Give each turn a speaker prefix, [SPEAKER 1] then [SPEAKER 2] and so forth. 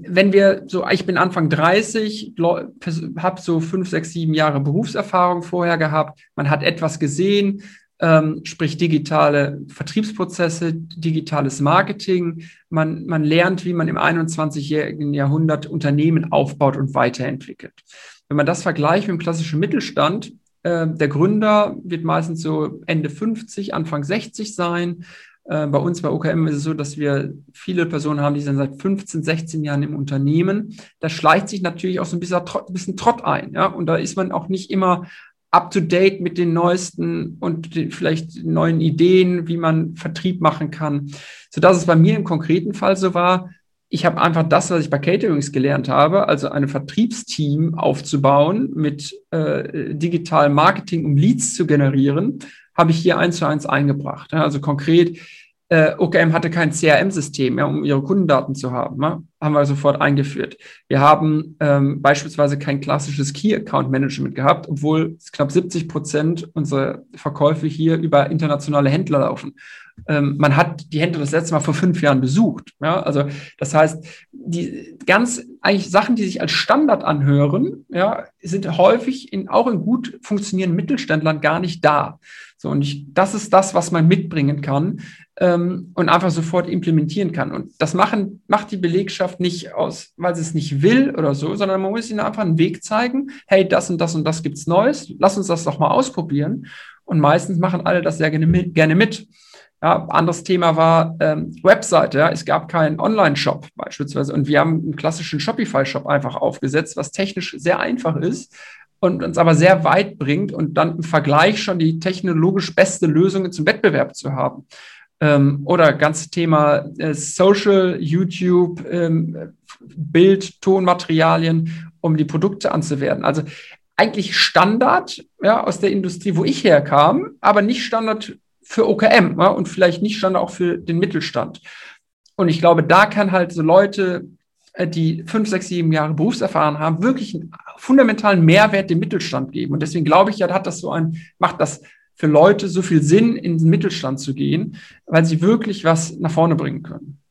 [SPEAKER 1] wenn wir so, ich bin Anfang 30, habe so fünf, sechs, sieben Jahre Berufserfahrung vorher gehabt, man hat etwas gesehen, ähm, sprich digitale Vertriebsprozesse, digitales Marketing. Man, man lernt, wie man im 21-jährigen Jahrhundert Unternehmen aufbaut und weiterentwickelt. Wenn man das vergleicht mit dem klassischen Mittelstand, äh, der Gründer wird meistens so Ende 50, Anfang 60 sein. Äh, bei uns bei OKM ist es so, dass wir viele Personen haben, die sind seit 15, 16 Jahren im Unternehmen. Da schleicht sich natürlich auch so ein bisschen, ein bisschen Trott ein. Ja? Und da ist man auch nicht immer up-to-date mit den neuesten und den vielleicht neuen Ideen, wie man Vertrieb machen kann. So dass es bei mir im konkreten Fall so war, ich habe einfach das, was ich bei Caterings gelernt habe, also ein Vertriebsteam aufzubauen mit äh, digitalem Marketing, um Leads zu generieren, habe ich hier eins zu eins eingebracht. Also konkret, äh, OKM hatte kein CRM-System, ja, um ihre Kundendaten zu haben. Ja, haben wir sofort eingeführt. Wir haben ähm, beispielsweise kein klassisches Key-Account-Management gehabt, obwohl knapp 70 Prozent unserer Verkäufe hier über internationale Händler laufen. Ähm, man hat die Händler das letzte Mal vor fünf Jahren besucht. Ja, also das heißt, die ganz eigentlich Sachen, die sich als Standard anhören, ja, sind häufig in, auch in gut funktionierenden Mittelständlern gar nicht da. So, und ich, das ist das, was man mitbringen kann ähm, und einfach sofort implementieren kann. Und das machen, macht die Belegschaft nicht aus, weil sie es nicht will oder so, sondern man muss ihnen einfach einen Weg zeigen, hey, das und das und das gibt's Neues, lass uns das doch mal ausprobieren. Und meistens machen alle das sehr gerne mit. Gerne mit. Ja, anderes Thema war ähm, Webseite. Ja. Es gab keinen Online-Shop beispielsweise. Und wir haben einen klassischen Shopify-Shop einfach aufgesetzt, was technisch sehr einfach ist und uns aber sehr weit bringt und dann im Vergleich schon die technologisch beste Lösung zum Wettbewerb zu haben. Ähm, oder ganze Thema äh, Social, YouTube, ähm, Bild, Tonmaterialien, um die Produkte anzuwerten. Also eigentlich Standard ja, aus der Industrie, wo ich herkam, aber nicht Standard für OKM ja, und vielleicht nicht Standard auch für den Mittelstand. Und ich glaube, da kann halt so Leute, die fünf, sechs, sieben Jahre Berufserfahrung haben, wirklich einen fundamentalen Mehrwert dem Mittelstand geben. Und deswegen glaube ich ja, hat das so ein, macht das für Leute so viel Sinn, in den Mittelstand zu gehen, weil sie wirklich was nach vorne bringen können.